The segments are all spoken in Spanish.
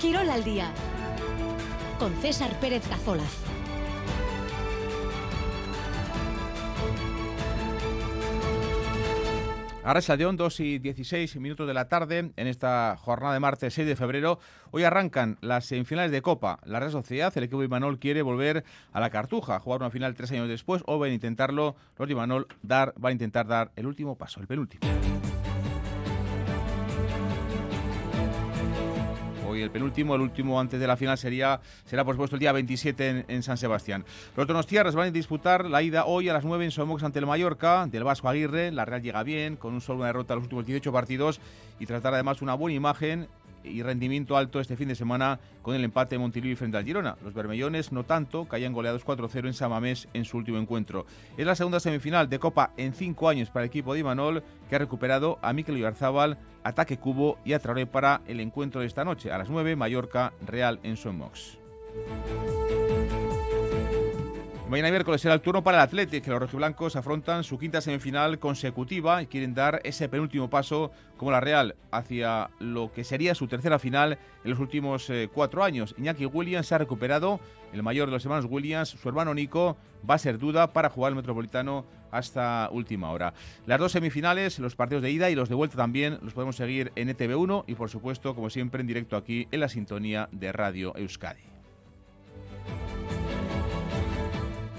Quirol al día con César Pérez Cazolaz. Ahora León, 2 y 16 minutos de la tarde, en esta jornada de martes 6 de febrero. Hoy arrancan las semifinales de Copa. La Real Sociedad, el equipo de Imanol, quiere volver a la Cartuja, jugar una final tres años después, o van a intentarlo, los de Imanol dar, van a intentar dar el último paso, el penúltimo. Hoy el penúltimo, el último antes de la final sería, será por supuesto el día 27 en, San Sebastián. Los donostiarras van a disputar la ida hoy a las 9 en Somox ante el Mallorca, del Vasco Aguirre. La Real llega bien, con un solo una derrota en los últimos 18 partidos y tratar además una buena imagen y rendimiento alto este fin de semana con el empate de Montilivi frente al Girona. Los bermellones no tanto, hayan goleados 4-0 en Samamés en su último encuentro. Es la segunda semifinal de Copa en cinco años para el equipo de Imanol, que ha recuperado a Mikel Oyarzábal, Ataque Cubo y a Traoré para el encuentro de esta noche. A las 9, Mallorca, Real en Sonmox. Mañana miércoles será el turno para el Athletic, los rojiblancos afrontan su quinta semifinal consecutiva y quieren dar ese penúltimo paso como la Real hacia lo que sería su tercera final en los últimos eh, cuatro años. Iñaki Williams se ha recuperado, el mayor de los hermanos Williams, su hermano Nico va a ser duda para jugar el Metropolitano hasta última hora. Las dos semifinales, los partidos de ida y los de vuelta también los podemos seguir en ETV1 y por supuesto, como siempre, en directo aquí en la sintonía de Radio Euskadi.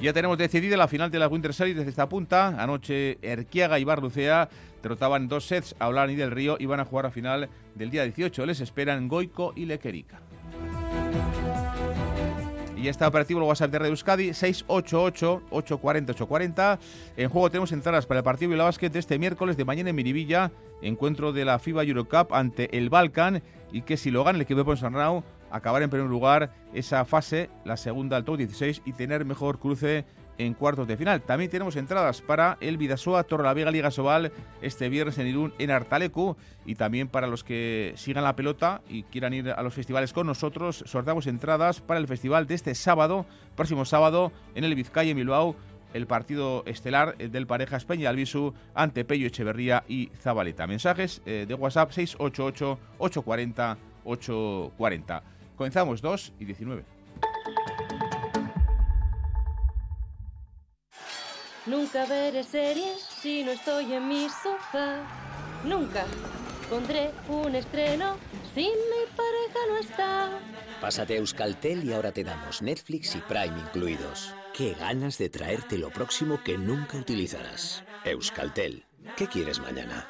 Ya tenemos decidida la final de la Winter Series desde esta punta. Anoche Erquiaga y Barlucea derrotaban dos sets a Olani del Río y van a jugar a final del día 18. Les esperan Goico y Lequerica. Y ya está operativo el WhatsApp de Radio Euskadi 688-840-840. En juego tenemos entradas para el partido de la básquet de este miércoles de mañana en Miribilla. Encuentro de la FIBA Eurocup ante el Balkan y que si lo gana el equipo de Ponsarnau acabar en primer lugar esa fase, la segunda al top 16 y tener mejor cruce en cuartos de final. También tenemos entradas para el Vidasoa Vega Liga Sobal este viernes en Irún en Artalecu y también para los que sigan la pelota y quieran ir a los festivales con nosotros, sorteamos entradas para el festival de este sábado, próximo sábado en el Vizcaya en Bilbao el partido estelar del Parejas Peña Albisu ante Pello Echeverría y Zabaleta. Mensajes eh, de WhatsApp 688 840 840. Comenzamos 2 y 19. Nunca veré series si no estoy en mi sofá. Nunca pondré un estreno si mi pareja no está. Pásate a Euskaltel y ahora te damos Netflix y Prime incluidos. Qué ganas de traerte lo próximo que nunca utilizarás. Euskaltel. ¿Qué quieres mañana?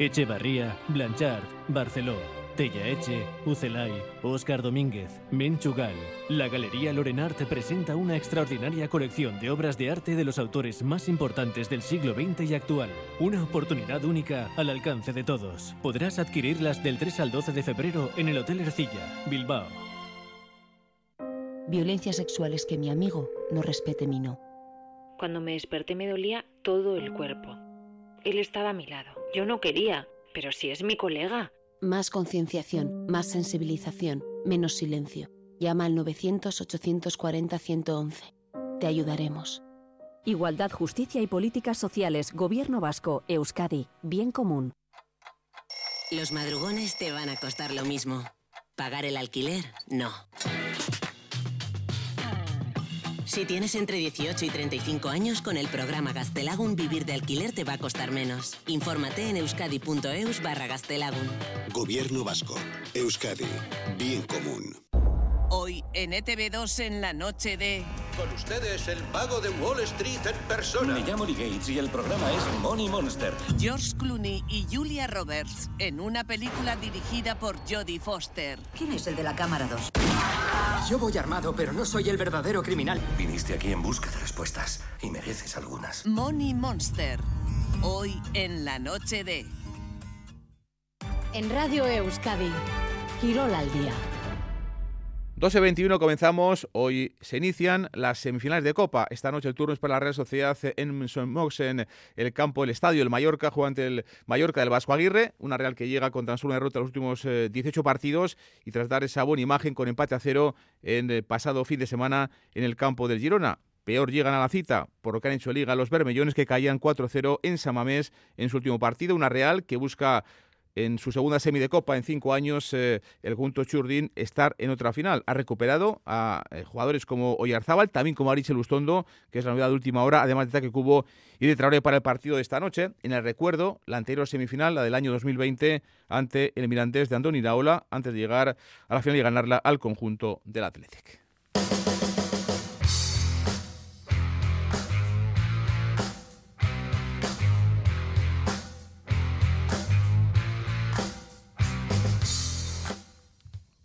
Echevarría, Blanchard, Barceló, Eche, Ucelay, Óscar Domínguez, Menchugal. La Galería Lorenart presenta una extraordinaria colección de obras de arte de los autores más importantes del siglo XX y actual. Una oportunidad única al alcance de todos. Podrás adquirirlas del 3 al 12 de febrero en el Hotel Ercilla, Bilbao. Violencia sexual es que mi amigo no respete mi no. Cuando me desperté me dolía todo el cuerpo. Él estaba a mi lado. Yo no quería, pero si es mi colega. Más concienciación, más sensibilización, menos silencio. Llama al 900-840-111. Te ayudaremos. Igualdad, Justicia y Políticas Sociales, Gobierno Vasco, Euskadi, Bien Común. Los madrugones te van a costar lo mismo. Pagar el alquiler, no. Si tienes entre 18 y 35 años, con el programa Gastelagun vivir de alquiler te va a costar menos. Infórmate en euskadi.eus barra Gastelagun. Gobierno Vasco. Euskadi. Bien común. Hoy en ETV2 en la noche de... Con ustedes el pago de Wall Street en persona. Me llamo Lee Gates y el programa es Money Monster. George Clooney y Julia Roberts en una película dirigida por Jodie Foster. ¿Quién es el de la cámara 2? Yo voy armado, pero no soy el verdadero criminal. Viniste aquí en busca de respuestas y mereces algunas. Money Monster. Hoy en la noche de... En Radio Euskadi. Quirol al día. 12.21 comenzamos. Hoy se inician las semifinales de Copa. Esta noche el turno es para la Real Sociedad en en el campo, el estadio, el Mallorca, juega el Mallorca del Vasco Aguirre. Una Real que llega con tan solo una derrota en los últimos 18 eh, partidos y tras dar esa buena imagen con empate a cero en el pasado fin de semana en el campo del Girona. Peor llegan a la cita por lo que han hecho Liga los Bermellones que caían 4-0 en Samamés en su último partido. Una Real que busca en su segunda semi de Copa en cinco años, eh, el junto Churdin estar en otra final. Ha recuperado a eh, jugadores como Oyarzábal, también como Arichel Lustondo, que es la novedad de última hora, además de Taque Cubo y de Traoré para el partido de esta noche. En el recuerdo, la anterior semifinal, la del año 2020, ante el Mirandés de Andoni Iraola, antes de llegar a la final y ganarla al conjunto del Athletic.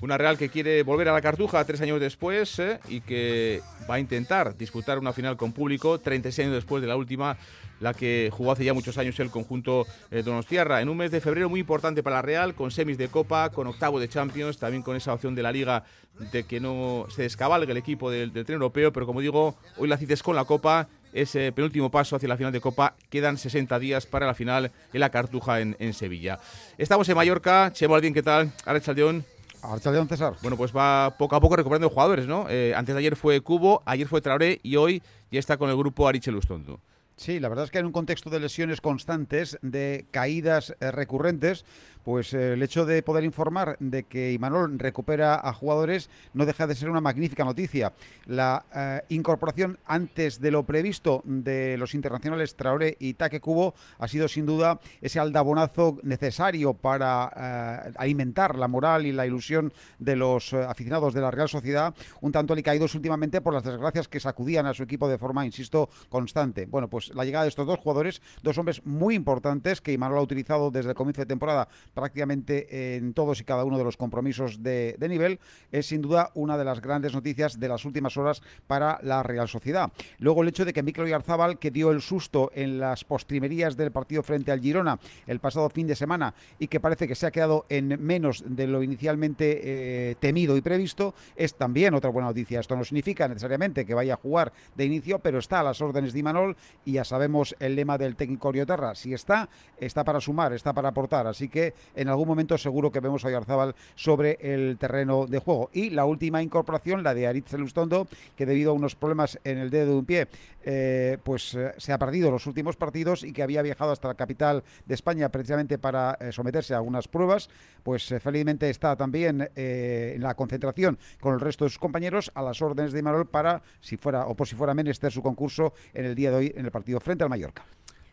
Una Real que quiere volver a la Cartuja tres años después eh, y que va a intentar disputar una final con público 36 años después de la última, la que jugó hace ya muchos años el conjunto eh, Donostiarra. En un mes de febrero muy importante para la Real, con semis de Copa, con octavo de Champions, también con esa opción de la Liga de que no se descabalgue el equipo del, tren europeo, pero como digo, hoy la cites con la Copa ese penúltimo paso hacia la final de Copa. Quedan 60 días para la final en la Cartuja en, Sevilla. Estamos en Mallorca. Chemo Aldín, ¿qué tal? Arachaldeón. Archaldeón César. Bueno, pues va poco a poco recuperando jugadores, ¿no? Eh, antes de ayer fue Cubo, ayer fue Traoré y hoy ya está con el grupo Ariche Lustondo. Sí, la verdad es que en un contexto de lesiones constantes, de caídas eh, recurrentes, pues eh, el hecho de poder informar de que Imanol recupera a jugadores no deja de ser una magnífica noticia. La eh, incorporación antes de lo previsto de los internacionales Traoré y Taque Cubo ha sido sin duda ese aldabonazo necesario para eh, alimentar la moral y la ilusión de los aficionados de la Real Sociedad, un tanto alicaídos últimamente por las desgracias que sacudían a su equipo de forma, insisto, constante. Bueno, pues la llegada de estos dos jugadores, dos hombres muy importantes que Imanol ha utilizado desde el comienzo de temporada prácticamente en todos y cada uno de los compromisos de, nivel, es sin duda una de las grandes noticias de las últimas horas para la Real Sociedad. Luego el hecho de que Mikel Oyarzabal, que dio el susto en las postrimerías del partido frente al Girona el pasado fin de semana y que parece que se ha quedado en menos de lo inicialmente eh, temido y previsto, es también otra buena noticia. Esto no significa necesariamente que vaya a jugar de inicio, pero está a las órdenes de Imanol y ya sabemos el lema del técnico Oriotarra. Si está, está para sumar, está para aportar. Así que en algún momento seguro que vemos a Yarzábal sobre el terreno de juego. Y la última incorporación, la de Aritz Lustondo, que debido a unos problemas en el dedo de un pie, eh, pues eh, se ha perdido los últimos partidos y que había viajado hasta la capital de España precisamente para eh, someterse a algunas pruebas, pues felizmente está también en la concentración con el resto de sus compañeros a las órdenes de Imanol para, si fuera o por si fuera menester su concurso en el día de hoy en el partido frente al Mallorca.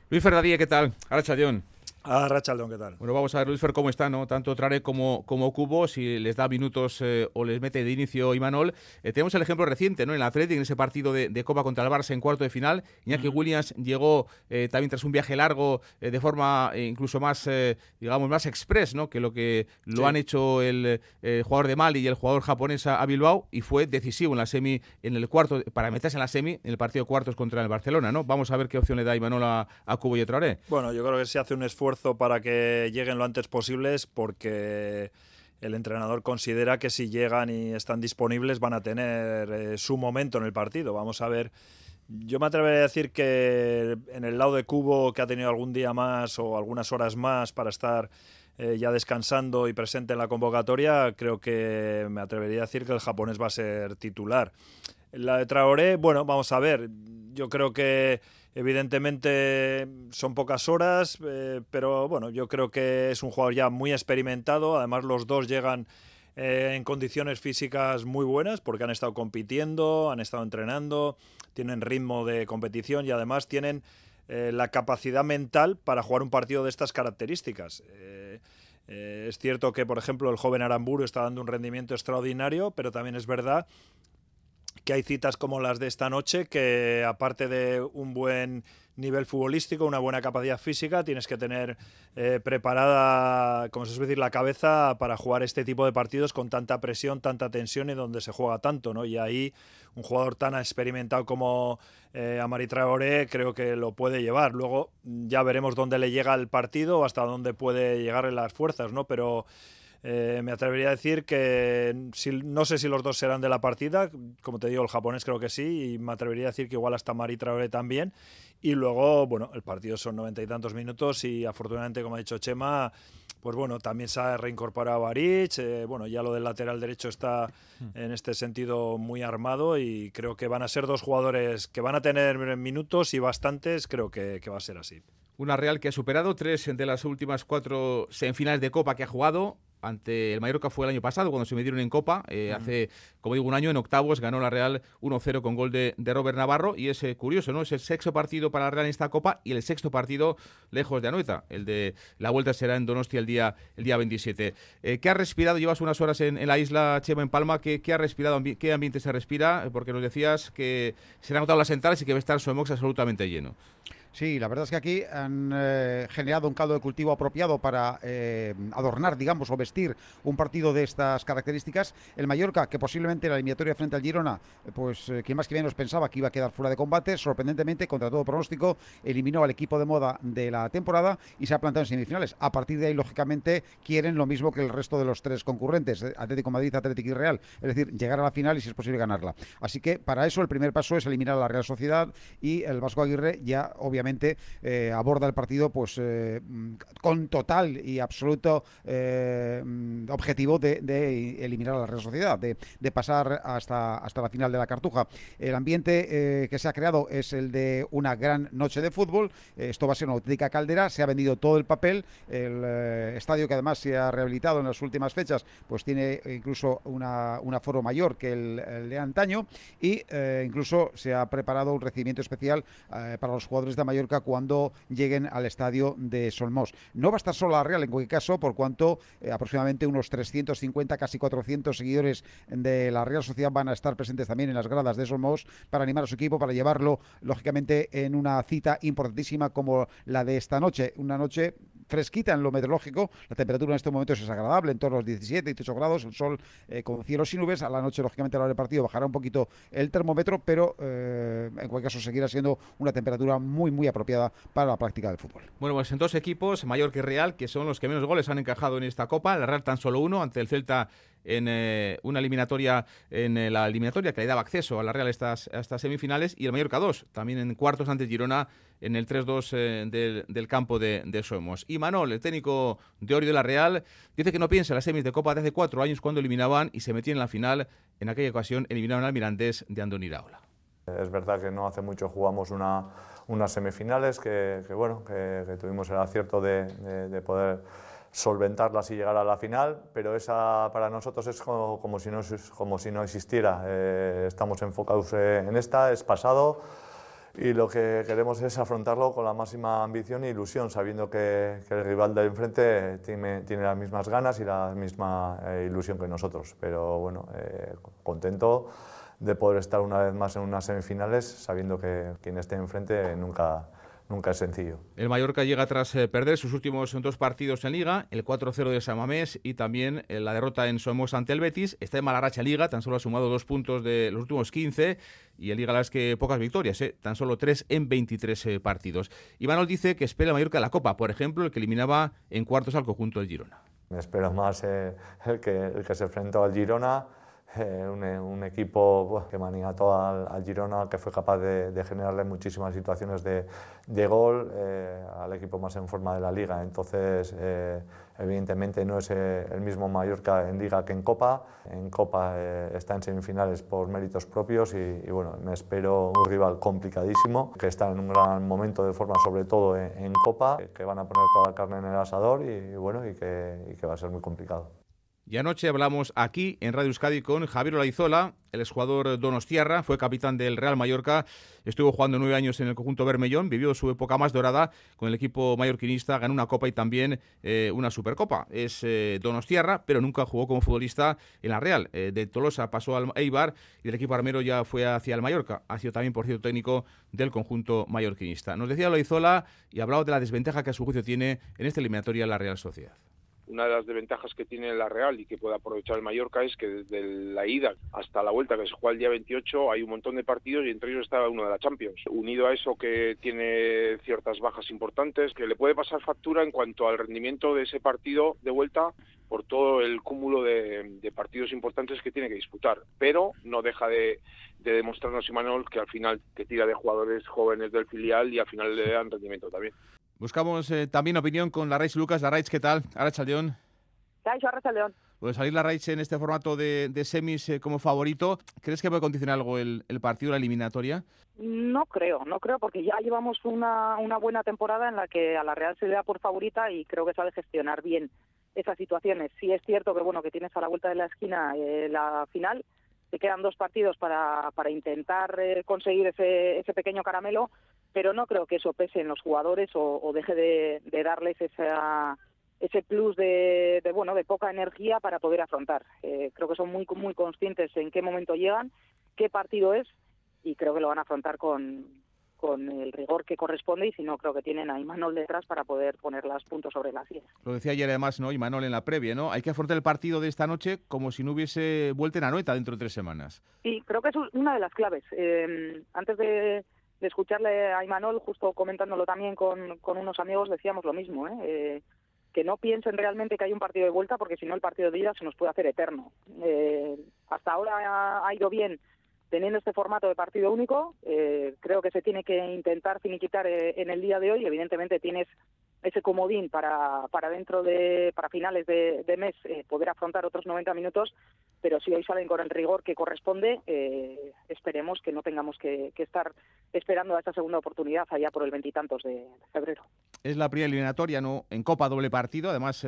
Luis Fernandía, ¿qué tal? A Rachaldón, ¿qué tal? Bueno, vamos a ver, Luis Fer, cómo está, ¿no? Tanto Trare como, como Cubo, si les da minutos eh, o les mete de inicio Imanol. Eh, tenemos el ejemplo reciente, ¿no? En el Athletic, en ese partido de, Copa contra el Barça en cuarto de final. Iñaki Williams llegó eh, también tras un viaje largo de forma incluso más, digamos, más express, ¿no? Que lo que lo han hecho el jugador de Mali y el jugador japonés a Bilbao y fue decisivo en la semi, en el cuarto, para meterse en la semi, en el partido de cuartos contra el Barcelona, ¿no? Vamos a ver qué opción le da Imanol a, a Cubo y a Traoré. Bueno, yo creo que se hace un esfuerzo para que lleguen lo antes posibles porque el entrenador considera que si llegan y están disponibles van a tener eh, su momento en el partido. Vamos a ver. Yo me atrevería a decir que en el lado de Cubo, que ha tenido algún día más o algunas horas más para estar eh, ya descansando y presente en la convocatoria, creo que me atrevería a decir que el japonés va a ser titular. La de Traoré, bueno, vamos a ver. Yo creo que Evidentemente son pocas horas, eh, pero bueno, yo creo que es un jugador ya muy experimentado. Además, los dos llegan eh, en condiciones físicas muy buenas porque han estado compitiendo, han estado entrenando, tienen ritmo de competición y además tienen eh, la capacidad mental para jugar un partido de estas características. es cierto que, por ejemplo, el joven Aramburu está dando un rendimiento extraordinario, pero también es verdad que hay citas como las de esta noche que aparte de un buen nivel futbolístico, una buena capacidad física, tienes que tener eh, preparada, como se suele decir, la cabeza para jugar este tipo de partidos con tanta presión, tanta tensión y donde se juega tanto, ¿no? Y ahí un jugador tan experimentado como eh, Amari creo que lo puede llevar. Luego ya veremos dónde le llega el partido o hasta dónde puede llegar las fuerzas, ¿no? Pero eh, me atrevería a decir que no sé si los dos serán de la partida, como te digo, el japonés creo que sí, y me atrevería a decir que igual hasta Mari Traoré también. Y luego, bueno, el partido son noventa y tantos minutos y afortunadamente, como ha dicho Chema, pues bueno, también se ha reincorporado a Rich, eh, bueno, ya lo del lateral derecho está en este sentido muy armado y creo que van a ser dos jugadores que van a tener minutos y bastantes, creo que va a ser así. Una Real que ha superado tres de las últimas cuatro semifinales de Copa que ha jugado ante el Mallorca fue el año pasado, cuando se metieron en Copa. Eh, hace, como digo, un año en octavos ganó la Real 1-0 con gol de, Robert Navarro. Y es eh, curioso, ¿no? Es el sexto partido para la Real en esta Copa y el sexto partido lejos de Anoeta. El de la vuelta será en Donostia el día, el día 27. Eh, ¿Qué ha respirado? Llevas unas horas en, la isla Chema, en Palma. ¿Qué, ha respirado? ¿Qué ambiente se respira? Porque nos decías que se han agotado las entradas y que va a estar Soemox absolutamente lleno. Sí, la verdad es que aquí han eh, generado un caldo de cultivo apropiado para eh, adornar, digamos, o vestir un partido de estas características. El Mallorca, que posiblemente en la eliminatoria frente al Girona, pues eh, quien más que menos pensaba que iba a quedar fuera de combate, sorprendentemente, contra todo pronóstico, eliminó al equipo de moda de la temporada y se ha plantado en semifinales. A partir de ahí, lógicamente, quieren lo mismo que el resto de los tres concurrentes, Atlético Madrid, Atlético y Real, es decir, llegar a la final y si es posible ganarla. Así que para eso el primer paso es eliminar a la Real Sociedad y el Vasco Aguirre ya obviamente eh, aborda el partido pues eh, con total y absoluto eh, objetivo de, eliminar a la Real Sociedad, de, pasar hasta, hasta la final de la Cartuja. El ambiente que se ha creado es el de una gran noche de fútbol. esto va a ser una auténtica caldera. Se ha vendido todo el papel. El estadio que además se ha rehabilitado en las últimas fechas, pues tiene incluso una, un aforo mayor que el, de antaño y incluso se ha preparado un recibimiento especial para los jugadores de mayor cuando lleguen al estadio de Solmos. No va a estar solo la Real en cualquier caso, por cuanto eh, aproximadamente unos 350, casi 400 seguidores de la Real Sociedad van a estar presentes también en las gradas de Solmos para animar a su equipo, para llevarlo, lógicamente, en una cita importantísima como la de esta noche. Una noche fresquita en lo meteorológico. La temperatura en este momento es agradable, en torno a los 17, 18 grados. El sol eh, con cielos y nubes. A la noche, lógicamente, a la hora del partido bajará un poquito el termómetro, pero eh, en cualquier caso seguirá siendo una temperatura muy, muy apropiada para la práctica del fútbol. Bueno, pues en dos equipos, Mayor que Real, que son los que menos goles han encajado en esta Copa. La Real tan solo uno ante el Celta en eh, una eliminatoria, en eh, la eliminatoria que le daba acceso a la Real estas, estas semifinales, y el Mallorca 2, también en cuartos ante Girona en el 3-2 eh, del, campo de, de, Somos. Y Manol, el técnico de Ori de la Real, dice que no piensa en las semis de Copa desde hace cuatro años cuando eliminaban y se metían en la final. En aquella ocasión eliminaron al Mirandés de Andoni Iraola. Es verdad que no hace mucho jugamos una, unas semifinales que, bueno, que, tuvimos el acierto de, de poder solventarlas y llegar a la final, pero esa para nosotros es como, si, no, como si no existiera. Eh, estamos enfocados eh, en esta, es pasado y lo que queremos es afrontarlo con la máxima ambición e ilusión, sabiendo que, el rival de enfrente tiene, tiene, las mismas ganas y la misma eh, ilusión que nosotros. Pero bueno, contento de poder estar una vez más en unas semifinales, sabiendo que quien esté enfrente nunca nunca es sencillo. El Mallorca llega tras eh, perder sus últimos dos partidos en Liga, el 4-0 de Samamés y también eh, la derrota en Somos ante el Betis. Está en mala racha Liga, tan solo ha sumado dos puntos de los últimos 15 y el Liga la es que pocas victorias, eh, tan solo tres en 23 partidos. Y Manuel dice que espera el Mallorca la Copa, por ejemplo, el que eliminaba en cuartos al conjunto del Girona. Me espero más el, que, el que se enfrentó al Girona eh, un, equipo que maniató al, al, Girona, que fue capaz de, generarle muchísimas situaciones de, gol eh, al equipo más en forma de la liga. Entonces, eh, evidentemente no es el mismo Mallorca en liga que en Copa. En Copa está en semifinales por méritos propios y, bueno, me espero un rival complicadísimo, que está en un gran momento de forma, sobre todo en, Copa, que van a poner toda la carne en el asador y, bueno, y que, y que va a ser muy complicado. Y anoche hablamos aquí en Radio Euskadi con Javier Olaizola, el exjugador Donostiarra, fue capitán del Real Mallorca, estuvo jugando nueve años en el conjunto Bermellón, vivió su época más dorada con el equipo mallorquinista, ganó una copa y también eh, una supercopa. Es eh, Donostiarra, pero nunca jugó como futbolista en la Real. Eh, de Tolosa pasó al Eibar y el equipo armero ya fue hacia el Mallorca. Ha sido también, por cierto, técnico del conjunto mallorquinista. Nos decía Olaizola y hablaba de la desventaja que a su juicio tiene en esta eliminatoria la Real Sociedad una de las desventajas que tiene la Real y que puede aprovechar el Mallorca es que desde la ida hasta la vuelta que se juega el día 28 hay un montón de partidos y entre ellos está uno de la Champions. Unido a eso que tiene ciertas bajas importantes, que le puede pasar factura en cuanto al rendimiento de ese partido de vuelta por todo el cúmulo de, partidos importantes que tiene que disputar. Pero no deja de, de demostrarnos Imanol que al final que tira de jugadores jóvenes del filial y al final le dan rendimiento también. Buscamos eh, también opinión con la Larraich Lucas. Larraich, ¿qué tal? León. Lo de salir la Raiche en este formato de, semis eh, como favorito, ¿crees que puede condicionar algo el, partido, la eliminatoria? No creo, no creo, porque ya llevamos una, una buena temporada en la que a la Real se le da por favorita y creo que sabe gestionar bien esas situaciones. Sí es cierto que bueno que tienes a la vuelta de la esquina eh, la final, te quedan dos partidos para, para intentar eh, conseguir ese, ese pequeño caramelo, pero no creo que eso pese en los jugadores o, deje de, darles esa, ese plus de, bueno de poca energía para poder afrontar. Eh, creo que son muy muy conscientes en qué momento llegan, qué partido es y creo que lo van a afrontar con, con el rigor que corresponde y si no creo que tienen a Imanol detrás para poder poner las puntos sobre las sillas. Lo decía ayer además, ¿no? Imanol en la previa, ¿no? Hay que afrontar el partido de esta noche como si no hubiese vuelta en Anoeta dentro de tres semanas. Sí, creo que es una de las claves. Eh, antes de, escucharle a Imanol, justo comentándolo también con, unos amigos, decíamos lo mismo, ¿eh? ¿eh? que no piensen realmente que hay un partido de vuelta porque si no el partido de ida se nos puede hacer eterno. Eh, hasta ahora ha ido bien teniendo este formato de partido único, eh, creo que se tiene que intentar finiquitar eh, en el día de hoy. Evidentemente tienes ese comodín para, para dentro de, para finales de, mes eh, poder afrontar otros 90 minutos, pero si hoy salen con el rigor que corresponde, esperemos que no tengamos que, estar esperando a esta segunda oportunidad allá por el veintitantos de, febrero. Es la primera eliminatoria, ¿no? En Copa doble partido, además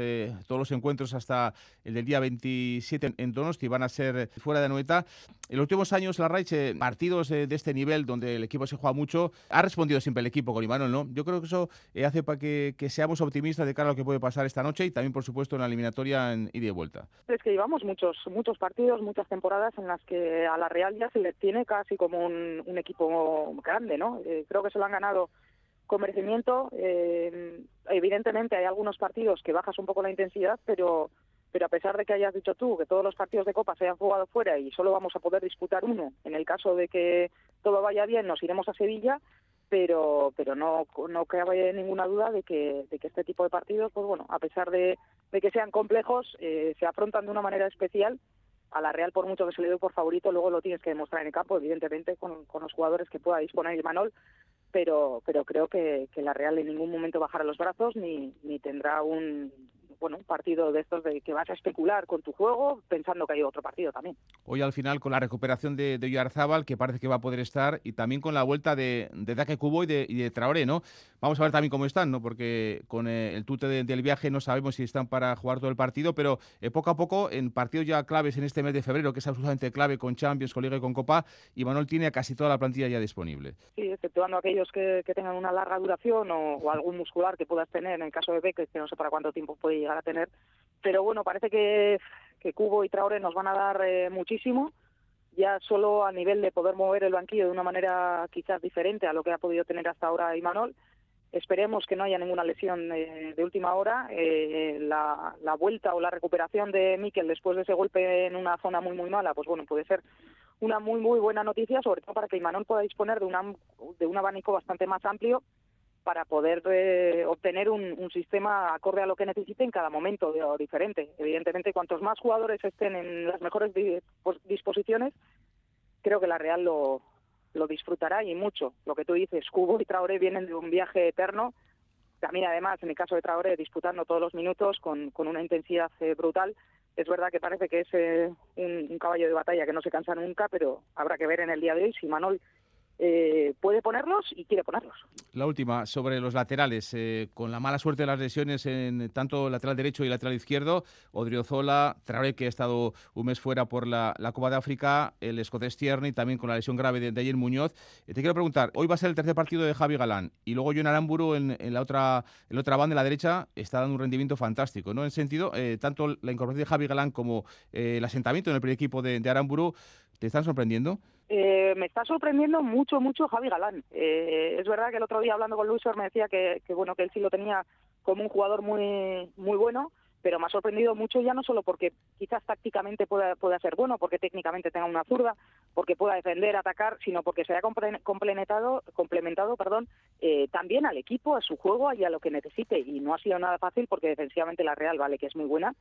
todos los encuentros hasta el del día 27 en Donosti van a ser fuera de Anoeta. En los últimos años la Raiche, partidos de, este nivel donde el equipo se juega mucho, ha respondido siempre el equipo con Imanol, ¿no? Yo creo que eso eh, hace para que, seamos optimistas de cara a lo que puede pasar esta noche y también, por supuesto, en la eliminatoria en ida y vuelta. Es que llevamos muchos muchos partidos, muchas temporadas en las que a la Real ya se le tiene casi como un, equipo grande, ¿no? Eh, creo que se lo han ganado con merecimiento. Eh, evidentemente hay algunos partidos que bajas un poco la intensidad, pero pero a pesar de que hayas dicho tú que todos los partidos de Copa se hayan jugado fuera y solo vamos a poder disputar uno, en el caso de que todo vaya bien nos iremos a Sevilla, pero pero no no cabe ninguna duda de que, de que este tipo de partidos, pues bueno, a pesar de, que sean complejos, eh, se afrontan de una manera especial. A la Real, por mucho que se le dé por favorito, luego lo tienes que demostrar en el campo, evidentemente, con, con los jugadores que pueda disponer Manol, pero pero creo que, que la Real en ningún momento bajará los brazos ni, ni tendrá un, bueno, un partido de estos de que vas a especular con tu juego pensando que hay otro partido también. Hoy al final con la recuperación de, de Yarzábal, que parece que va a poder estar, y también con la vuelta de, de Daque Cubo y de, y de Traoré, ¿no? Vamos a ver también cómo están, ¿no? Porque con eh, el tute del viaje no sabemos si están para jugar todo el partido, pero eh, poco a poco, en partidos ya claves en este mes de febrero, que es absolutamente clave con Champions, con Liga y con Copa, y Manuel tiene a casi toda la plantilla ya disponible. Sí, exceptuando aquellos que, tengan una larga duración o, algún muscular que puedas tener, en el caso de Beck, que no sé para cuánto tiempo puede llegar a tener, pero bueno, parece que, que Cubo y Traoré nos van a dar eh, muchísimo ya solo a nivel de poder mover el banquillo de una manera quizás diferente a lo que ha podido tener hasta ahora Imanol Esperemos que no haya ninguna lesión de última hora. Eh, la, vuelta o la recuperación de Miquel después de ese golpe en una zona muy, muy mala, pues bueno, puede ser una muy, muy buena noticia, sobre todo para que Imanol pueda disponer de, una, de un abanico bastante más amplio para poder eh, obtener un, sistema acorde a lo que necesite en cada momento o diferente. Evidentemente, cuantos más jugadores estén en las mejores pues, disposiciones, creo que la Real lo, lo disfrutará y mucho. Lo que tú dices, Cubo y Traoré vienen de un viaje eterno. También, además, en el caso de Traoré, disputando todos los minutos con, con una intensidad eh, brutal. Es verdad que parece que es eh, un, un, caballo de batalla que no se cansa nunca, pero habrá que ver en el día de hoy si Manol eh, puede ponerlos y quiere ponerlos. La última, sobre los laterales, eh, con la mala suerte de las lesiones en tanto lateral derecho y lateral izquierdo, Odriozola, Traoré, que ha estado un mes fuera por la, Copa de África, el escocés Tierney, también con la lesión grave de, de ayer Muñoz. Eh, te quiero preguntar, hoy va a ser el tercer partido de Javi Galán, y luego John Aramburu en, en, la otra en la otra banda, en la derecha, está dando un rendimiento fantástico, ¿no? En sentido, tanto la incorporación de Javi Galán como el asentamiento en el primer equipo de Aramburu, ¿te están sorprendiendo? Eh, me está sorprendiendo mucho, mucho Javi Galán. Eh, es verdad que el otro día hablando con Luis me decía que, bueno que él sí lo tenía como un jugador muy muy bueno, pero me ha sorprendido mucho ya no solo porque quizás tácticamente pueda, pueda ser bueno, porque técnicamente tenga una zurda, porque pueda defender, atacar, sino porque se haya complementado, complementado perdón, eh, también al equipo, a su juego y a lo que necesite. Y no ha sido nada fácil porque defensivamente la Real, vale, que es muy buena,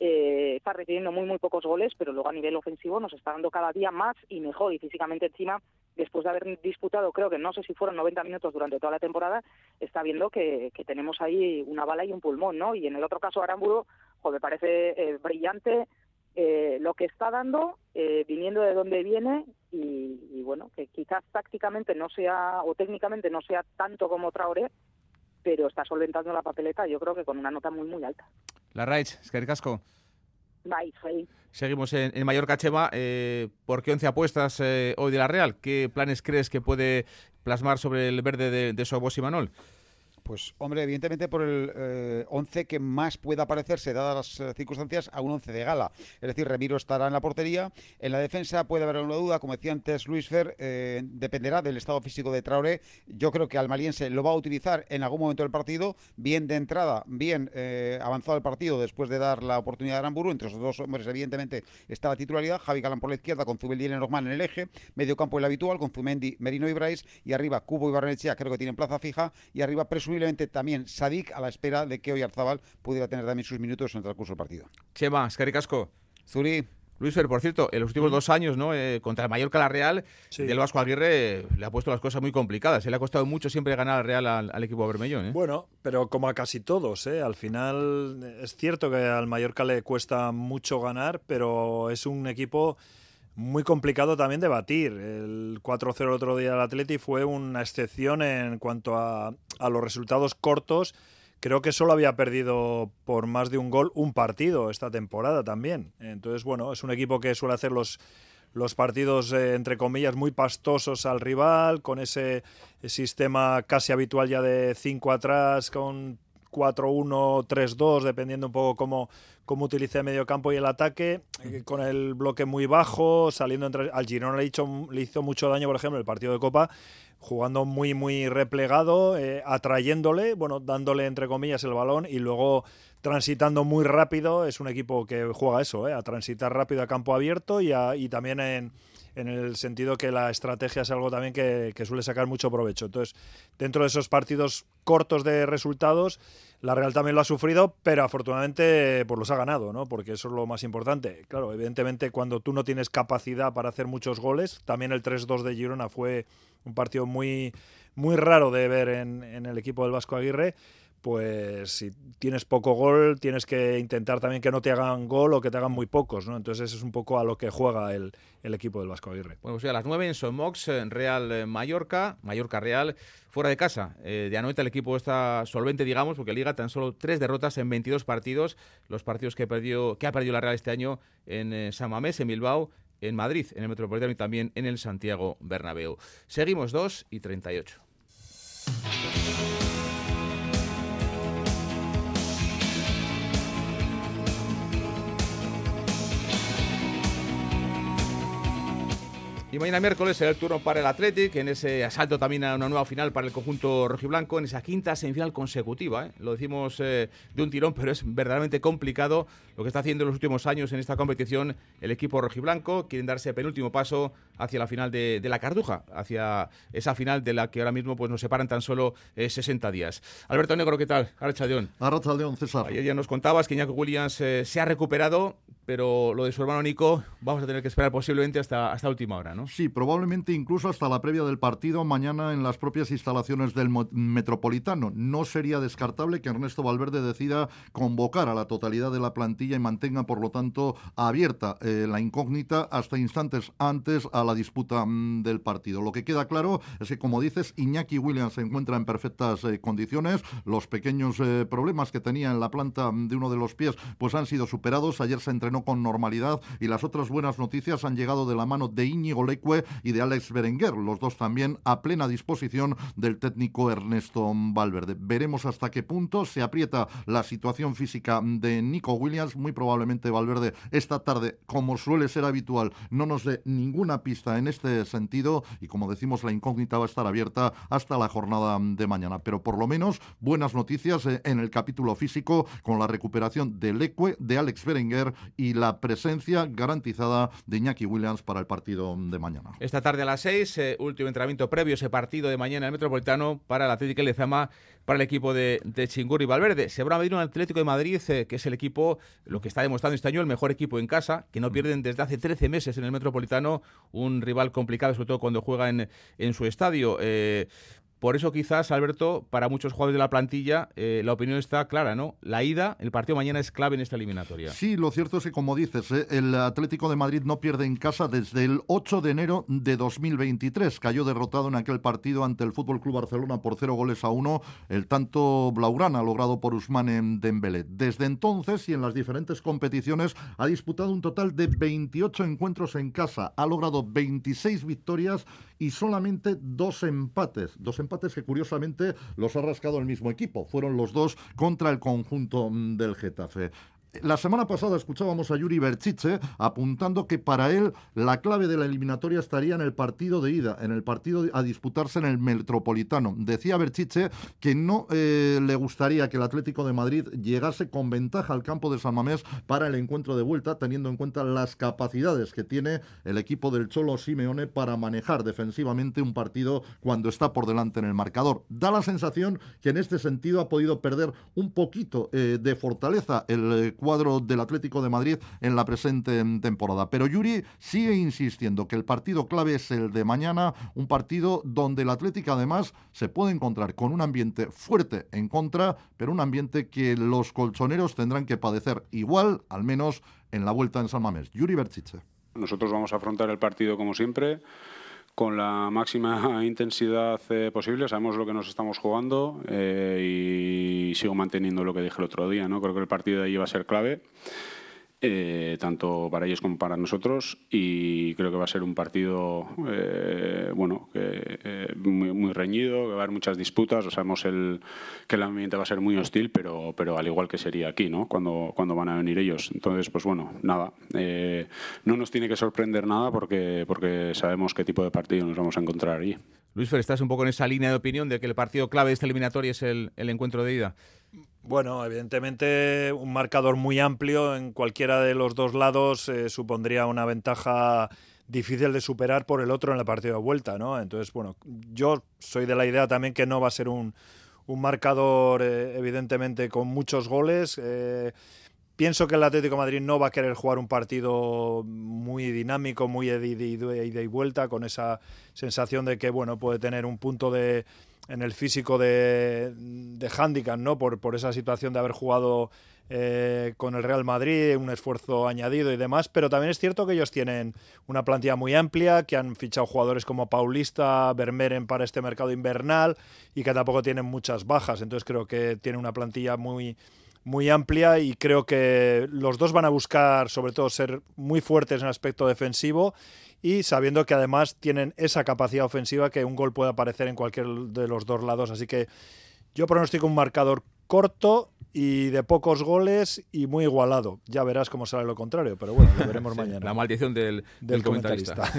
eh, está recibiendo muy muy pocos goles, pero luego a nivel ofensivo nos está dando cada día más y mejor y físicamente encima, después de haber disputado, creo que no sé si fueron 90 minutos durante toda la temporada, está viendo que, tenemos ahí una bala y un pulmón, ¿no? Y en el otro caso Aramburu, joder, parece eh, brillante, eh, lo que está dando, eh, viniendo de donde viene y, bueno, que quizás tácticamente no sea o técnicamente no sea tanto como Traoré, pero está solventando la papeleta yo creo que con una nota muy muy alta. La Raich, es que casco. Bye, Seguimos en, en Mallorca, Chema. Eh, ¿Por qué 11 apuestas hoy de la Real? ¿Qué planes crees que puede plasmar sobre el verde de, de Sobos y Manol? Pues, hombre, evidentemente por el eh, 11 que más pueda parecerse, dadas las eh, circunstancias, a un 11 de gala. Es decir, Remiro estará en la portería. En la defensa puede haber una duda, como decía antes Luis Fer, eh, dependerá del estado físico de Traoré. Yo creo que Almaliense lo va a utilizar en algún momento del partido, bien de entrada, bien eh, avanzado el partido después de dar la oportunidad a Aramburu. Entre esos dos hombres, evidentemente, está la titularidad. Javi Galán por la izquierda, con Zubeldi y Norman en el eje. Medio campo el habitual, con Zumendi, Merino y Brais. Y arriba, Cubo y Barrenechea, creo que tienen plaza fija. Y arriba, presumiblemente, también Sadik a la espera de que hoy Arzabal pudiera tener también sus minutos en el transcurso del partido. Chema, Casco. Zuri. Luis Fer, por cierto, en los últimos dos años, ¿no? Eh, contra el Mallorca la Real, del Vasco Aguirre le ha puesto las cosas muy complicadas. Se le ha costado mucho siempre ganar al Real al, equipo bermellón. ¿eh? Bueno, pero como a casi todos, ¿eh? al final es cierto que al Mallorca le cuesta mucho ganar, pero es un equipo muy complicado también de batir. El 4-0 el otro día del Atleti fue una excepción en cuanto a, a, los resultados cortos. Creo que solo había perdido por más de un gol un partido esta temporada también. Entonces, bueno, es un equipo que suele hacer los, los partidos, eh, entre comillas, muy pastosos al rival, con ese sistema casi habitual ya de 5 atrás, con 4-1, 3-2, dependiendo un poco cómo, cómo utilice el medio campo y el ataque, eh, con el bloque muy bajo, saliendo entre... Al Girona le, hizo, le hizo mucho daño, por ejemplo, el partido de Copa, jugando muy, muy replegado, eh, atrayéndole, bueno, dándole, entre comillas, el balón y luego transitando muy rápido. Es un equipo que juega eso, eh, a transitar rápido a campo abierto y, a, y también en en el sentido que la estrategia es algo también que, suele sacar mucho provecho. Entonces, dentro de esos partidos cortos de resultados, la Real también lo ha sufrido, pero afortunadamente pues los ha ganado, ¿no? Porque eso es lo más importante. Claro, evidentemente cuando tú no tienes capacidad para hacer muchos goles, también el 3-2 de Girona fue un partido muy, muy raro de ver en, en el equipo del Vasco Aguirre pues si tienes poco gol, tienes que intentar también que no te hagan gol o que te hagan muy pocos, ¿no? Entonces eso es un poco a lo que juega el, equipo del Vasco Aguirre. Bueno, pues a las 9 en Somox, en Real eh, Mallorca, Mallorca Real, fuera de casa. Eh, de anoche el equipo está solvente, digamos, porque Liga tan solo tres derrotas en 22 partidos, los partidos que, perdió, que ha perdido la Real este año en eh, San Mamés, en Bilbao, en Madrid, en el Metropolitano y también en el Santiago Bernabéu. Seguimos 2 y 38. Y mañana miércoles será el turno para el Athletic, en ese asalto también a una nueva final para el conjunto rojiblanco, en esa quinta semifinal consecutiva. ¿eh? Lo decimos eh, de un tirón, pero es verdaderamente complicado lo que está haciendo en los últimos años en esta competición el equipo rojiblanco. Quieren darse penúltimo paso hacia la final de, la Carduja, hacia esa final de la que ahora mismo pues, nos separan tan solo 60 eh, días. Alberto Negro, ¿qué tal? León, César. Ayer ya nos contabas que Iñaki Williams se ha recuperado, pero lo de su hermano Nico vamos a tener que esperar posiblemente hasta, hasta última hora, ¿no? Sí, probablemente incluso hasta la previa del partido mañana en las propias instalaciones del Metropolitano. No sería descartable que Ernesto Valverde decida convocar a la totalidad de la plantilla y mantenga, por lo tanto, abierta eh, la incógnita hasta instantes antes a la disputa mm, del partido. Lo que queda claro es que, como dices, Iñaki Williams se encuentra en perfectas eh, condiciones. Los pequeños eh, problemas que tenía en la planta de uno de los pies pues han sido superados. Ayer se entrenó con normalidad y las otras buenas noticias han llegado de la mano de Íñigo Lecue y de Alex Berenguer, los dos también a plena disposición del técnico Ernesto Valverde. Veremos hasta qué punto se aprieta la situación física de Nico Williams. Muy probablemente Valverde esta tarde, como suele ser habitual, no nos dé ninguna pista en este sentido y como decimos la incógnita va a estar abierta hasta la jornada de mañana. Pero por lo menos buenas noticias eh, en el capítulo físico con la recuperación de Lecue, de Alex Berenguer y la presencia garantizada de Iñaki Williams para el partido de mañana. Esta tarde a las 6, eh, último entrenamiento previo ese partido de mañana en el Metropolitano para el Atlético Lezama, para el equipo de, de Chingur y Valverde. Se va a medir un Atlético de Madrid, eh, que es el equipo, lo que está demostrando este año, el mejor equipo en casa, que no mm. pierden desde hace 13 meses en el Metropolitano, un rival complicado, sobre todo cuando juega en, en su estadio. Eh, Por eso quizás, Alberto, para muchos jugadores de la plantilla, eh, la opinión está clara, ¿no? La ida, el partido mañana es clave en esta eliminatoria. Sí, lo cierto es que, como dices, eh, el Atlético de Madrid no pierde en casa desde el 8 de enero de 2023. Cayó derrotado en aquel partido ante el Fútbol Club Barcelona por cero goles a uno, el tanto Blaugrana logrado por Usman Dembélé. Desde entonces y en las diferentes competiciones ha disputado un total de 28 encuentros en casa, ha logrado 26 victorias y solamente dos empates. Dos empates que curiosamente los ha rascado el mismo equipo. Fueron los dos contra el conjunto mm, del Getafe. La semana pasada escuchábamos a Yuri Berchiche apuntando que para él la clave de la eliminatoria estaría en el partido de ida, en el partido a disputarse en el Metropolitano. Decía Berchiche que no eh, le gustaría que el Atlético de Madrid llegase con ventaja al campo de San Mamés para el encuentro de vuelta, teniendo en cuenta las capacidades que tiene el equipo del Cholo Simeone para manejar defensivamente un partido cuando está por delante en el marcador. Da la sensación que en este sentido ha podido perder un poquito eh, de fortaleza el eh, cuadro del Atlético de Madrid en la presente temporada. Pero Yuri sigue insistiendo que el partido clave es el de mañana, un partido donde el Atlético además se puede encontrar con un ambiente fuerte en contra, pero un ambiente que los colchoneros tendrán que padecer igual, al menos en la vuelta en San Mamés. Yuri Berchiche. Nosotros vamos a afrontar el partido como siempre con la máxima intensidad eh, posible. Sabemos lo que nos estamos jugando eh, y sigo manteniendo lo que dije el otro día. ¿no? Creo que el partido de ahí va a ser clave. Eh, tanto para ellos como para nosotros y creo que va a ser un partido eh, bueno eh, muy, reñido que va a haber muchas disputas. O sabemos el, que el ambiente va a ser muy hostil pero pero al igual que sería aquí no cuando cuando van a venir ellos. Entonces pues bueno nada. No nos tiene que sorprender nada porque porque sabemos qué tipo de partido nos vamos a encontrar allí. Luis Fer, estás un poco en esa línea de opinión de que el partido clave de esta eliminatoria es el, el encuentro de ida bueno, evidentemente un marcador muy amplio en cualquiera de los dos lados eh, supondría una ventaja difícil de superar por el otro en el partido de vuelta, ¿no? Entonces, bueno, yo soy de la idea también que no va a ser un, un marcador eh, evidentemente con muchos goles. Eh, pienso que el Atlético Madrid no va a querer jugar un partido muy dinámico, muy de ida y vuelta, con esa sensación de que, bueno, puede tener un punto de en el físico de, de handicap, ¿no? Por, por esa situación de haber jugado eh, con el Real Madrid, un esfuerzo añadido y demás, pero también es cierto que ellos tienen una plantilla muy amplia, que han fichado jugadores como Paulista, Vermeeren para este mercado invernal y que tampoco tienen muchas bajas, entonces creo que tiene una plantilla muy muy amplia y creo que los dos van a buscar sobre todo ser muy fuertes en el aspecto defensivo y sabiendo que además tienen esa capacidad ofensiva que un gol puede aparecer en cualquier de los dos lados. Así que yo pronostico un marcador corto y de pocos goles y muy igualado. Ya verás cómo sale lo contrario, pero bueno, lo veremos mañana. La maldición del, del, comentarista.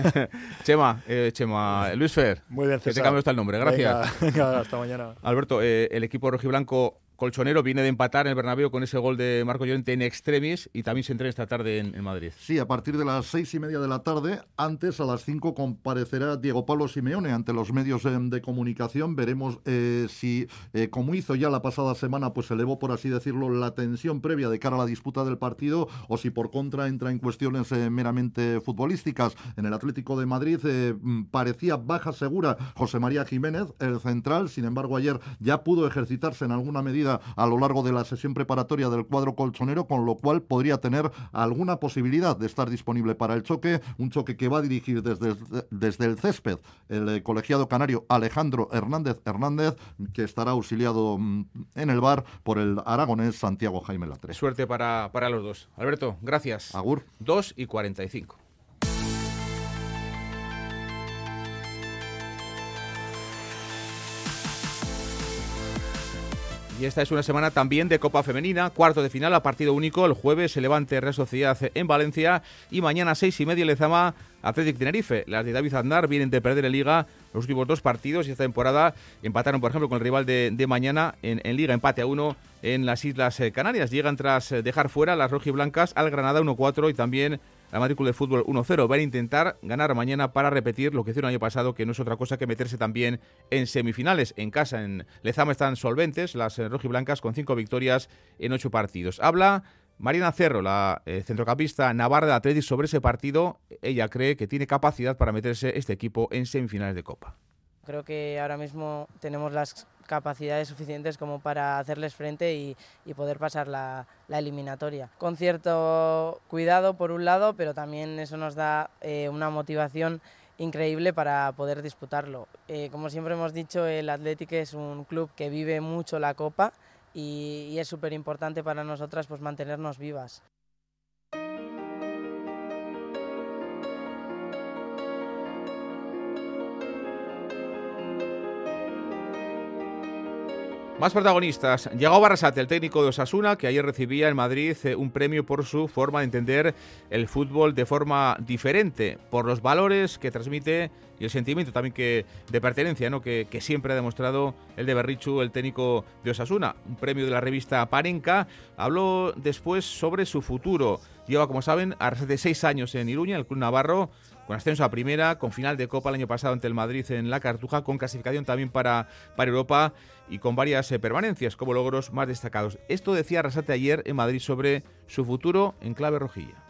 Chema, eh, Chema, Luis Fer. Muy bien, Que te cambio hasta el nombre, gracias. hasta mañana. Alberto, eh, el equipo rojiblanco Colchonero viene de empatar en el Bernabéu con ese gol de Marco Llorente en extremis y también se entrena esta tarde en, Madrid. Sí, a partir de las seis y media de la tarde, antes a las cinco comparecerá Diego Pablo Simeone ante los medios de, comunicación. Veremos eh, si, eh, como hizo ya la pasada semana, pues elevó, por así decirlo, la tensión previa de cara a la disputa del partido o si por contra entra en cuestiones eh, meramente futbolísticas. En el Atlético de Madrid parecía baja segura José María Jiménez, el central, sin embargo ayer ya pudo ejercitarse en alguna medida a lo largo de la sesión preparatoria del cuadro colchonero, con lo cual podría tener alguna posibilidad de estar disponible para el choque, un choque que va a dirigir desde, desde el césped el eh, colegiado canario Alejandro Hernández Hernández, que estará auxiliado mm, en el bar por el aragonés Santiago Jaime Latre. Suerte para, para los dos. Alberto, gracias. Agur. 2 y 45. Y esta es una semana también de Copa Femenina, cuarto de final a partido único. El jueves se levante Real Sociedad en Valencia y mañana a seis y media Lezama Athletic Tenerife. Las de David Aznar vienen de perder en Liga los últimos dos partidos y esta temporada empataron, por ejemplo, con el rival de, mañana en, en, Liga, empate a uno en las Islas Canarias. Llegan tras eh, dejar fuera las rojiblancas al Granada 1-4 y también la matrícula de fútbol 1-0. Van a intentar ganar mañana para repetir lo que hicieron el año pasado, que no es otra cosa que meterse también en semifinales. En casa, en Lezama, están solventes las eh, rojiblancas con cinco victorias en ocho partidos. Habla Mariana Cerro, la eh, centrocampista navarra de Atletis, sobre ese partido. Ella cree que tiene capacidad para meterse este equipo en semifinales de Copa. Creo que ahora mismo tenemos las capacidades suficientes como para hacerles frente y, poder pasar la, eliminatoria. Con cierto cuidado por un lado, pero también eso nos da eh, una motivación increíble para poder disputarlo. Eh, como siempre hemos dicho, el Athletic es un club que vive mucho la Copa y, y es súper importante para nosotras pues, mantenernos vivas. Más protagonistas. Llegó Barrasate, el técnico de Osasuna, que ayer recibía en Madrid eh, un premio por su forma de entender el fútbol de forma diferente, por los valores que transmite y el sentimiento también que de pertenencia ¿no? que, siempre ha demostrado el de Berrichu, el técnico de Osasuna. Un premio de la revista Parenca. Habló después sobre su futuro. Lleva, como saben, de seis años en Iruña, el Club Navarro, con ascenso a primera, con final de Copa el año pasado ante el Madrid en la Cartuja, con clasificación también para, para Europa y con varias eh, permanencias como logros más destacados. Esto decía Arrasate ayer en Madrid sobre su futuro en clave rojilla.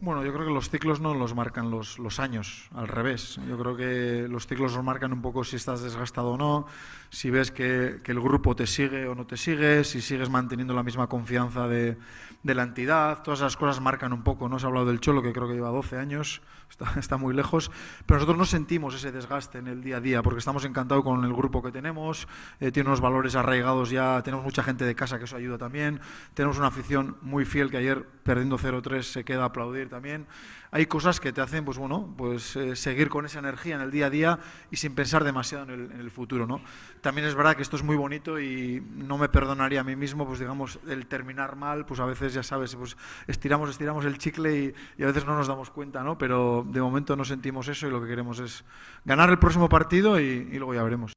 Bueno, yo creo que los ciclos no los marcan los, los años, al revés. Yo creo que los ciclos los marcan un poco si estás desgastado o no, si ves que, que el grupo te sigue o no te sigue, si sigues manteniendo la misma confianza de, de la entidad, todas esas cosas marcan un poco. No se ha hablado del Cholo, que creo que lleva 12 años, está, está, muy lejos, pero nosotros no sentimos ese desgaste en el día a día porque estamos encantados con el grupo que tenemos, eh, tiene unos valores arraigados ya, tenemos mucha gente de casa que eso ayuda también, tenemos una afición muy fiel que ayer perdiendo 0-3 se queda a aplaudir también hay cosas que te hacen, pues bueno, pues eh, seguir con esa energía en el día a día y sin pensar demasiado en el, futuro, ¿no? También es verdad que esto es muy bonito y no me perdonaría a mí mismo, pues digamos, el terminar mal, pues a veces ya sabes, pues estiramos, estiramos el chicle y, a veces no nos damos cuenta, ¿no? Pero de momento no sentimos eso y lo que queremos es ganar el próximo partido y, y luego ya veremos.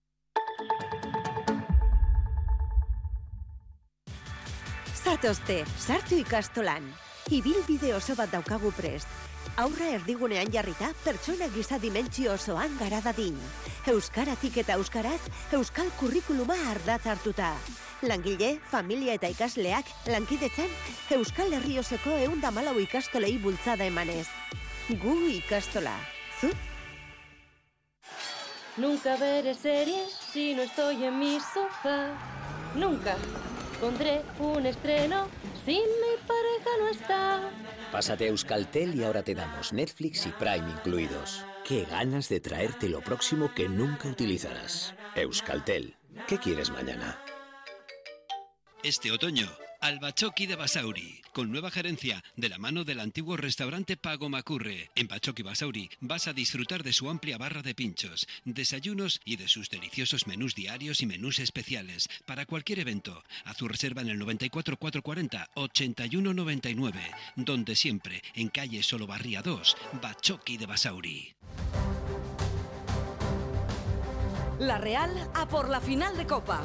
Zatozte, sartu ikastolan. Ibilbide oso bat daukagu prest. Aurra erdigunean jarrita pertsona giza dimentsio osoan gara dadin. Euskaratik eta euskaraz, euskal kurrikuluma ardatz hartuta. Langile, familia eta ikasleak, lankidetzen, euskal herrioseko eunda malau ikastolei bultzada emanez. Gu ikastola. Zu? Nunca veré series si no estoy en mi sofá. Nunca pondré un estreno si mi pareja no está. Pásate a Euskaltel y ahora te damos Netflix y Prime incluidos. Qué ganas de traerte lo próximo que nunca utilizarás. Euskaltel. ¿Qué quieres mañana? Este otoño Albachoqui de Basauri, con nueva gerencia de la mano del antiguo restaurante Pago Macurre. En Bachoqui Basauri vas a disfrutar de su amplia barra de pinchos, desayunos y de sus deliciosos menús diarios y menús especiales para cualquier evento. Haz tu reserva en el 94 440 8199, donde siempre, en calle Solobarría 2, Bachoqui de Basauri. La Real a por la final de Copa.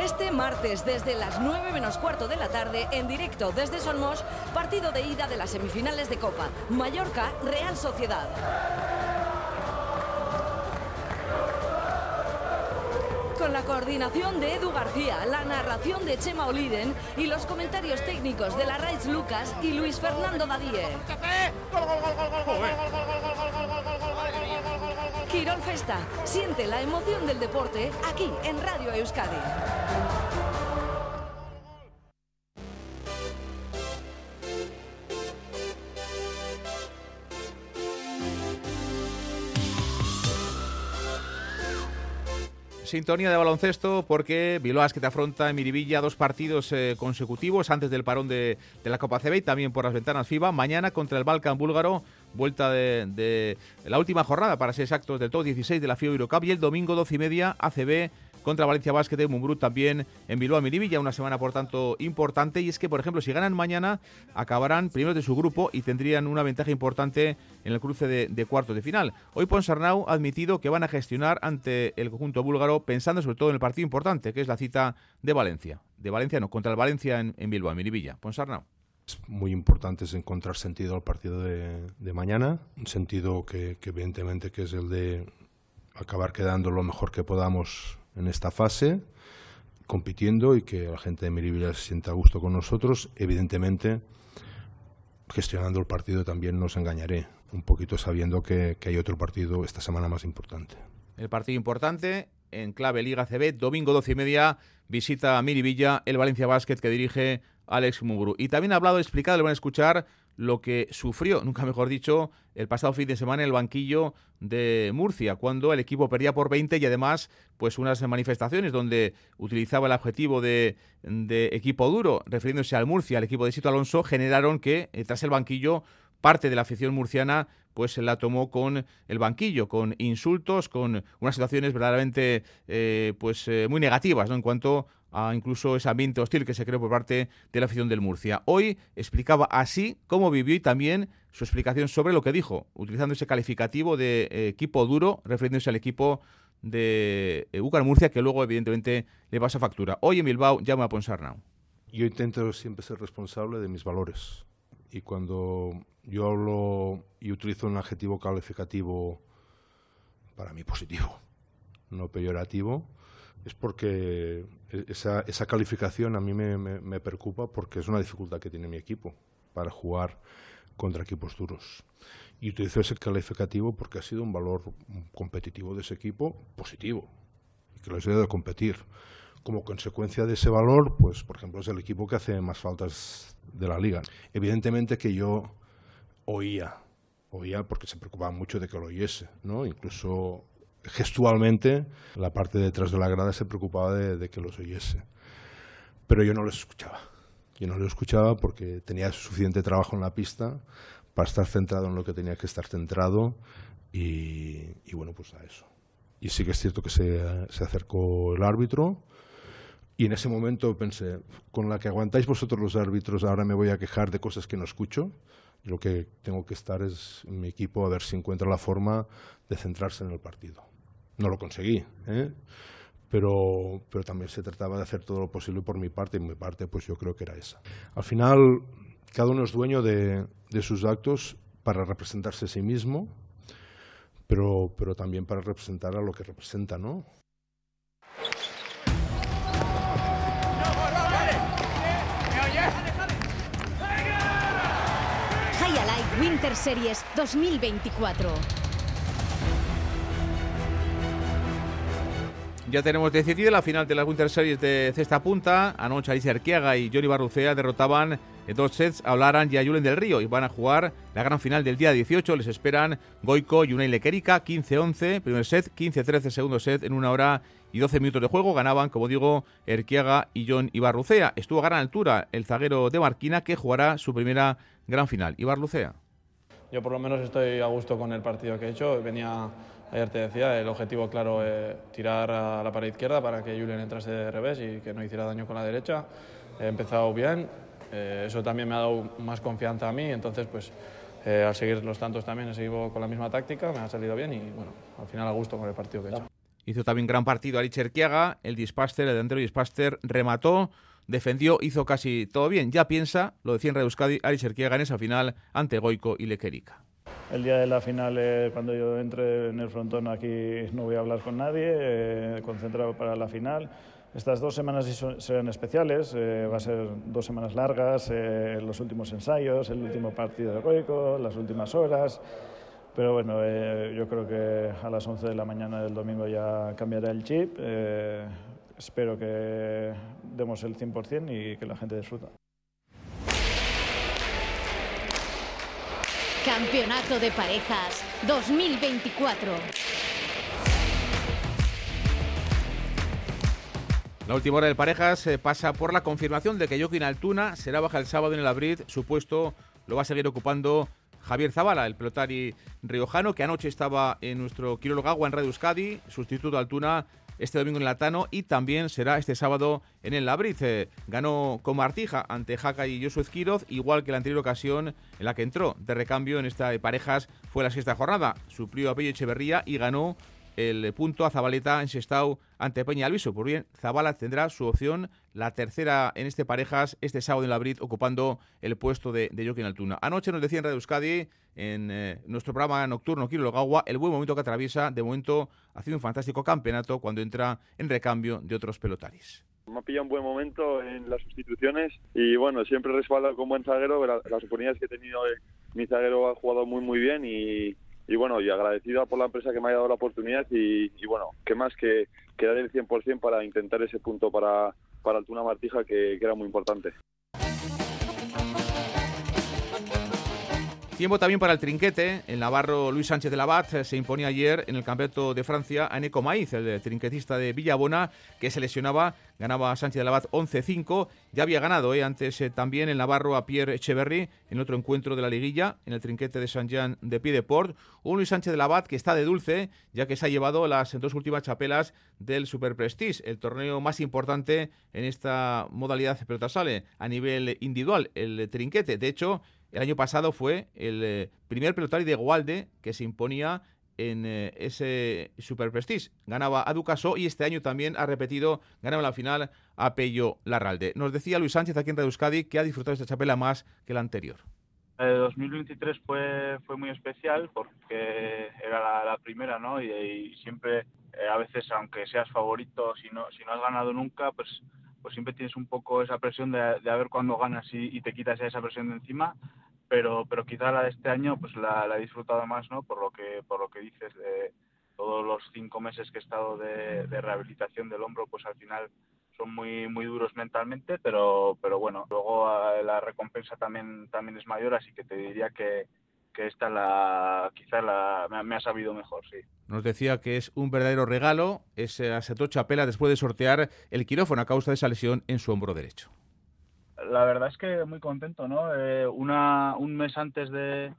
Este martes, desde las 9 menos cuarto de la tarde, en directo desde Solmos, partido de ida de las semifinales de Copa. Mallorca, Real Sociedad. Con la coordinación de Edu García, la narración de Chema Oliden y los comentarios técnicos de la Raiz Lucas y Luis Fernando Dadie. Quirón Festa. Siente la emoción del deporte aquí en Radio Euskadi. Sintonía de baloncesto porque Bilbao que te afronta en Miribilla dos partidos eh, consecutivos antes del parón de, la Copa CB y también por las ventanas FIBA. Mañana contra el Balkan búlgaro, vuelta de, la última jornada, para ser exactos, del todo 16 de la FIBA Eurocup y el domingo 12 y media ACB contra Valencia Basket de Mumbrut también en Bilbao Miribilla, una semana por tanto importante y es que por ejemplo si ganan mañana acabarán primeros de su grupo y tendrían una ventaja importante en el cruce de, cuartos de final. Hoy Ponsarnau ha admitido que van a gestionar ante el conjunto búlgaro pensando sobre todo en el partido importante que es la cita de Valencia, de Valencia no, contra el Valencia en, Bilbao, Miribilla. Ponsarnau es muy importante es encontrar sentido al partido de, mañana, un sentido que, evidentemente que es el de acabar quedando lo mejor que podamos en esta fase, compitiendo y que la gente de Miribilla se sienta a gusto con nosotros. Evidentemente, gestionando el partido también nos engañaré. un poquito sabiendo que, que hay otro partido esta semana más importante. El partido importante en clave Liga CB, domingo 12 y media, visita a Miribilla el Valencia Basket que dirige Alex Muguru. Y también ha hablado, explicado, le van a escuchar lo que sufrió, nunca mejor dicho, el pasado fin de semana en el banquillo de Murcia, cuando el equipo perdía por 20 y además pues unas manifestaciones donde utilizaba el objetivo de, de equipo duro, refiriéndose al Murcia, al equipo de Sito Alonso, generaron que eh, tras el banquillo parte de la afición murciana pues se la tomó con el banquillo, con insultos, con unas situaciones verdaderamente eh, pues eh, muy negativas ¿no? en cuanto a incluso ese ambiente hostil que se creó por parte de la afición del Murcia. Hoy explicaba así cómo vivió y también su explicación sobre lo que dijo, utilizando ese calificativo de eh, equipo duro, refiriéndose al equipo de Ucar Murcia, que luego evidentemente le pasa factura. Hoy en Bilbao llama a Ponsarnau. Yo intento siempre ser responsable de mis valores y cuando yo hablo y utilizo un adjetivo calificativo para mí positivo, no peyorativo, es porque esa, esa calificación a mí me, me, preocupa porque es una dificultad que tiene mi equipo para jugar contra equipos duros. Y utilizo ese calificativo porque ha sido un valor competitivo de ese equipo positivo y que lo ha a competir. Como consecuencia de ese valor, pues por ejemplo es el equipo que hace más faltas de la liga. Evidentemente que yo oía, oía porque se preocupaba mucho de que lo oyese, ¿no? Incluso gestualmente la parte detrás de la grada se preocupaba de, de que los oyese. Pero yo no los escuchaba. Yo no los escuchaba porque tenía suficiente trabajo en la pista para estar centrado en lo que tenía que estar centrado y, y bueno, pues a eso. Y sí que es cierto que se, se acercó el árbitro y en ese momento pensé, con la que aguantáis vosotros los árbitros, ahora me voy a quejar de cosas que no escucho. Lo que tengo que estar es mi equipo a ver si encuentra la forma de centrarse en el partido. No lo conseguí, ¿eh? pero, pero también se trataba de hacer todo lo posible por mi parte y mi parte pues yo creo que era esa. Al final, cada uno es dueño de, de sus actos para representarse a sí mismo, pero, pero también para representar a lo que representa, ¿no? Highlight Winter Series 2024. Ya tenemos decidido la final de las Winter Series de cesta punta. Anoche Alicia Arquiaga y Johnny Barrucea derrotaban en dos sets a Olaran y a Julen del Río y van a jugar la gran final del día 18. Les esperan Goico y Unai Lequerica, 15-11, primer set, 15-13, segundo set en una hora y 12 minutos de juego. Ganaban, como digo, Erquiaga y John Ibarrucea. Estuvo a gran altura el zaguero de Marquina que jugará su primera gran final. Ibarrucea. Yo por lo menos estoy a gusto con el partido que he hecho. Venía Ayer te decía, el objetivo claro es tirar a la pared izquierda para que Julian entrase de revés y que no hiciera daño con la derecha. He empezado bien, eh, eso también me ha dado más confianza a mí, entonces pues eh, al seguir los tantos también he seguido con la misma táctica, me ha salido bien y bueno, al final a gusto con el partido que he hecho. Hizo también gran partido Arich Erquiaga, el dispaster, el delantero dispaster, remató, defendió, hizo casi todo bien. Ya piensa, lo decía en Radio Euskadi, Arich Erquiaga en esa final ante Goico y Lequerica. El día de la final, eh, cuando yo entre en el frontón aquí, no voy a hablar con nadie, eh, concentrado para la final. Estas dos semanas serán especiales, eh, va a ser dos semanas largas, eh, los últimos ensayos, el último partido de Goico, las últimas horas. Pero bueno, eh, yo creo que a las 11 de la mañana del domingo ya cambiará el chip. Eh, espero que demos el 100% y que la gente disfruta. Campeonato de Parejas 2024. La última hora del Parejas eh, pasa por la confirmación de que Joaquín Altuna será baja el sábado en el Abrid. Su puesto lo va a seguir ocupando Javier Zavala, el pelotari riojano, que anoche estaba en nuestro Quirolo Agua en Radio Euskadi, sustituto de Altuna este domingo en Latano y también será este sábado en el Labriz. Eh, ganó con Martija ante Jaca y Josué Quiroz, igual que la anterior ocasión en la que entró de recambio en esta de parejas fue la sexta jornada. Suplió a Pello Echeverría y ganó el punto a Zabaleta en Sestao ante Peña Alviso. Por bien, Zabala tendrá su opción, la tercera en este parejas, este sábado en la Brit, ocupando el puesto de, de Joaquín Altuna. Anoche nos decía en Radio Euskadi, en eh, nuestro programa nocturno Kilo Logagua, el buen momento que atraviesa, de momento, haciendo un fantástico campeonato cuando entra en recambio de otros pelotaris. Me ha pillado un buen momento en las sustituciones y bueno, siempre respaldo con buen zaguero las, las oportunidades que he tenido de, mi zaguero ha jugado muy, muy bien y, y bueno, y agradecido por la empresa que me haya dado la oportunidad y, bueno, qué más que, que dar el 100% para intentar ese punto para, para Altuna Martija que, que era muy importante. Tiempo también para el trinquete. El navarro Luis Sánchez de Labat eh, se imponía ayer en el Campeonato de Francia a Eneco Maíz, el trinquetista de Villabona, que se lesionaba. Ganaba Sánchez de Labat 11-5. Ya había ganado eh, antes eh, también el navarro a Pierre Echeverry en otro encuentro de la liguilla, en el trinquete de Saint-Jean de Piedeport. Un Luis Sánchez de Labat que está de dulce, ya que se ha llevado las dos últimas chapelas del Super Prestige, el torneo más importante en esta modalidad de pelota sale a nivel individual, el trinquete. De hecho, el año pasado fue el eh, primer pelotario de Gualde que se imponía en eh, ese Super Prestige. Ganaba a Ducaso y este año también ha repetido, ganaba la final a Pello Larralde. Nos decía Luis Sánchez aquí en Radio Euskadi que ha disfrutado esta chapela más que la anterior. El 2023 fue, fue muy especial porque era la, primera, ¿no? Y, y siempre, eh, a veces, aunque seas favorito, si no, si no has ganado nunca, pues, pues siempre tienes un poco esa presión de, de a ver cuándo ganas y, y te quitas esa presión de encima pero pero quizá la de este año pues la, la, he disfrutado más no por lo que por lo que dices de todos los cinco meses que he estado de, de, rehabilitación del hombro pues al final son muy muy duros mentalmente pero pero bueno luego la recompensa también también es mayor así que te diría que que esta la quizá la me, me ha sabido mejor sí nos decía que es un verdadero regalo ese asetó Chapela después de sortear el quirófano a causa de esa lesión en su hombro derecho la verdad es que muy contento, ¿no? Eh, una, un mes antes de,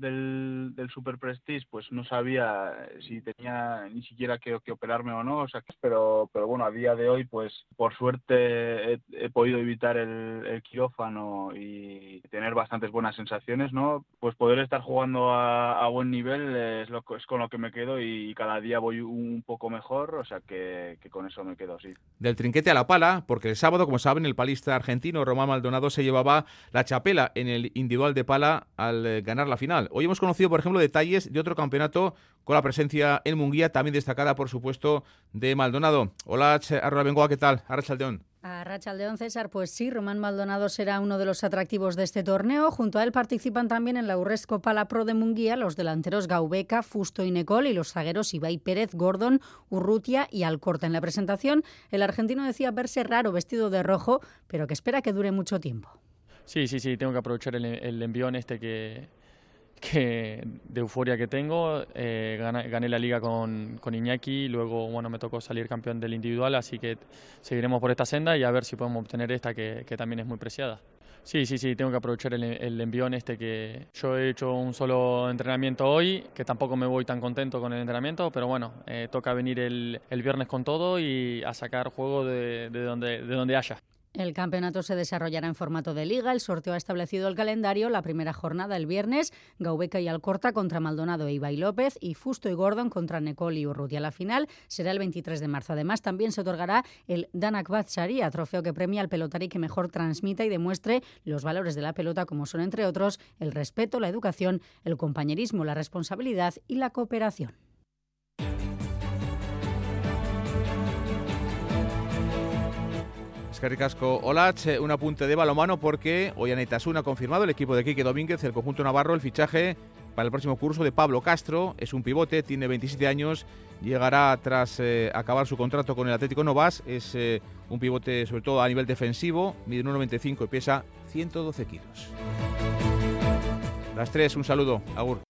del, del Super Prestige, pues no sabía si tenía ni siquiera que, que, operarme o no, o sea, pero, pero bueno, a día de hoy, pues por suerte he, he podido evitar el, el, quirófano y tener bastantes buenas sensaciones, ¿no? Pues poder estar jugando a, a buen nivel es, lo, es con lo que me quedo y cada día voy un poco mejor, o sea que, que con eso me quedo, sí. Del trinquete a la pala, porque el sábado, como saben, el palista argentino Román Maldonado se llevaba la chapela en el individual de pala al ganar la final. Hoy hemos conocido, por ejemplo, detalles de otro campeonato con la presencia en Munguía, también destacada, por supuesto, de Maldonado. Hola, Arrola Bengoa, ¿qué tal? Arrachaldeón. A Rachaldeón César, pues sí, Román Maldonado será uno de los atractivos de este torneo. Junto a él participan también en la Urresco Pala Pro de Munguía los delanteros Gaubeca, Fusto y Necol y los zagueros Ibai Pérez, Gordon, Urrutia y Alcorta. En la presentación, el argentino decía verse raro vestido de rojo, pero que espera que dure mucho tiempo. Sí, sí, sí, tengo que aprovechar el, el envión este que, que de euforia que tengo. Eh, gané, gané, la liga con, con, Iñaki, luego bueno, me tocó salir campeón del individual, así que seguiremos por esta senda y a ver si podemos obtener esta que, que también es muy preciada. Sí, sí, sí, tengo que aprovechar el, el, envión este que yo he hecho un solo entrenamiento hoy, que tampoco me voy tan contento con el entrenamiento, pero bueno, eh, toca venir el, el, viernes con todo y a sacar juego de, de, donde, de donde haya. El campeonato se desarrollará en formato de liga. El sorteo ha establecido el calendario. La primera jornada el viernes, Gaubeca y Alcorta contra Maldonado e Ibai López y Fusto y Gordon contra Necol y Urrutia. La final será el 23 de marzo. Además, también se otorgará el Danak Sharia, trofeo que premia al pelotari que mejor transmita y demuestre los valores de la pelota, como son, entre otros, el respeto, la educación, el compañerismo, la responsabilidad y la cooperación. Que ricasco. Olach, un apunte de balomano porque hoy Anaitasuna ha confirmado el equipo de Quique Domínguez, el conjunto navarro, el fichaje para el próximo curso de Pablo Castro. Es un pivote, tiene 27 años, llegará tras eh, acabar su contrato con el Atlético Novas. Es eh, un pivote sobre todo a nivel defensivo, mide 1,95 y pesa 112 kilos. Las tres, un saludo. Agur.